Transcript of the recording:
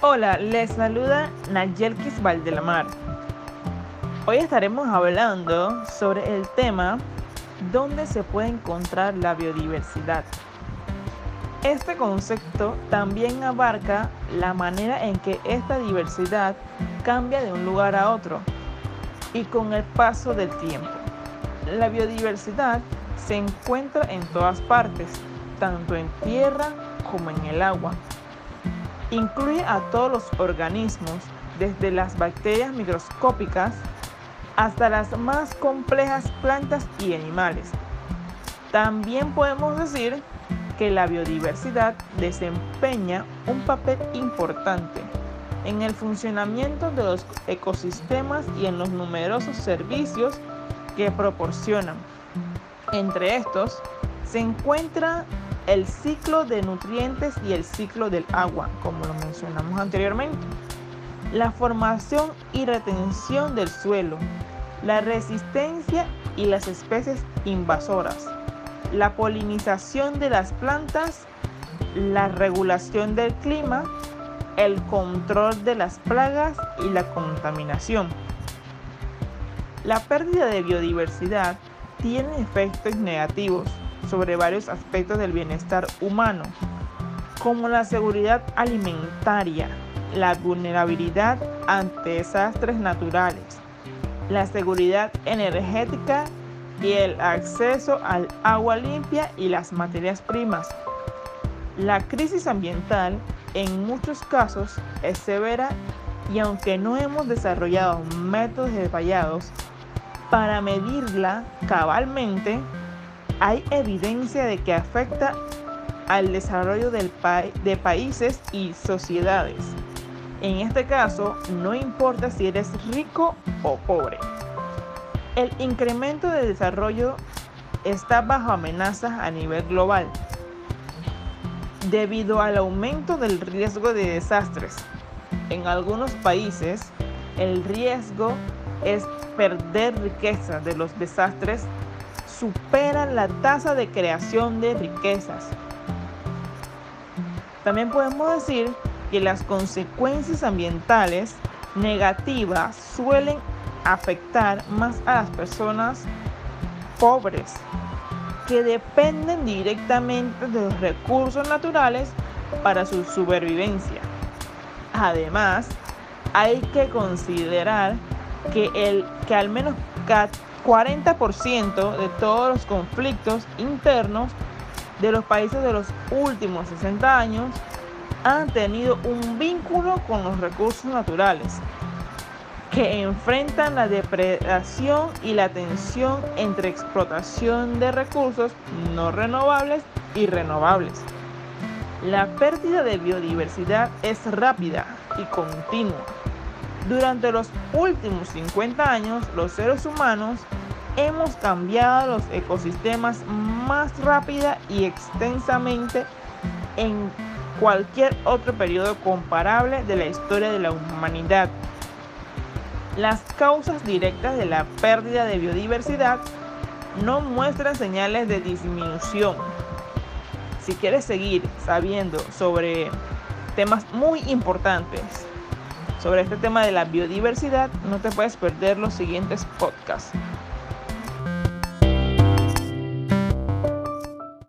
Hola, les saluda Nayelkis Valdelamar. Hoy estaremos hablando sobre el tema ¿Dónde se puede encontrar la biodiversidad? Este concepto también abarca la manera en que esta diversidad cambia de un lugar a otro y con el paso del tiempo. La biodiversidad se encuentra en todas partes, tanto en tierra como en el agua. Incluye a todos los organismos, desde las bacterias microscópicas hasta las más complejas plantas y animales. También podemos decir que la biodiversidad desempeña un papel importante en el funcionamiento de los ecosistemas y en los numerosos servicios que proporcionan. Entre estos se encuentra el ciclo de nutrientes y el ciclo del agua, como lo mencionamos anteriormente. La formación y retención del suelo, la resistencia y las especies invasoras, la polinización de las plantas, la regulación del clima, el control de las plagas y la contaminación. La pérdida de biodiversidad tiene efectos negativos sobre varios aspectos del bienestar humano, como la seguridad alimentaria, la vulnerabilidad ante desastres naturales, la seguridad energética y el acceso al agua limpia y las materias primas. La crisis ambiental en muchos casos es severa y aunque no hemos desarrollado métodos detallados para medirla cabalmente, hay evidencia de que afecta al desarrollo del de países y sociedades. En este caso, no importa si eres rico o pobre. El incremento de desarrollo está bajo amenaza a nivel global debido al aumento del riesgo de desastres. En algunos países, el riesgo es perder riqueza de los desastres supera la tasa de creación de riquezas. También podemos decir que las consecuencias ambientales negativas suelen afectar más a las personas pobres que dependen directamente de los recursos naturales para su supervivencia. Además, hay que considerar que, el, que al menos 40% de todos los conflictos internos de los países de los últimos 60 años han tenido un vínculo con los recursos naturales, que enfrentan la depredación y la tensión entre explotación de recursos no renovables y renovables. La pérdida de biodiversidad es rápida y continua. Durante los últimos 50 años, los seres humanos hemos cambiado los ecosistemas más rápida y extensamente en cualquier otro periodo comparable de la historia de la humanidad. Las causas directas de la pérdida de biodiversidad no muestran señales de disminución. Si quieres seguir sabiendo sobre temas muy importantes sobre este tema de la biodiversidad, no te puedes perder los siguientes podcasts.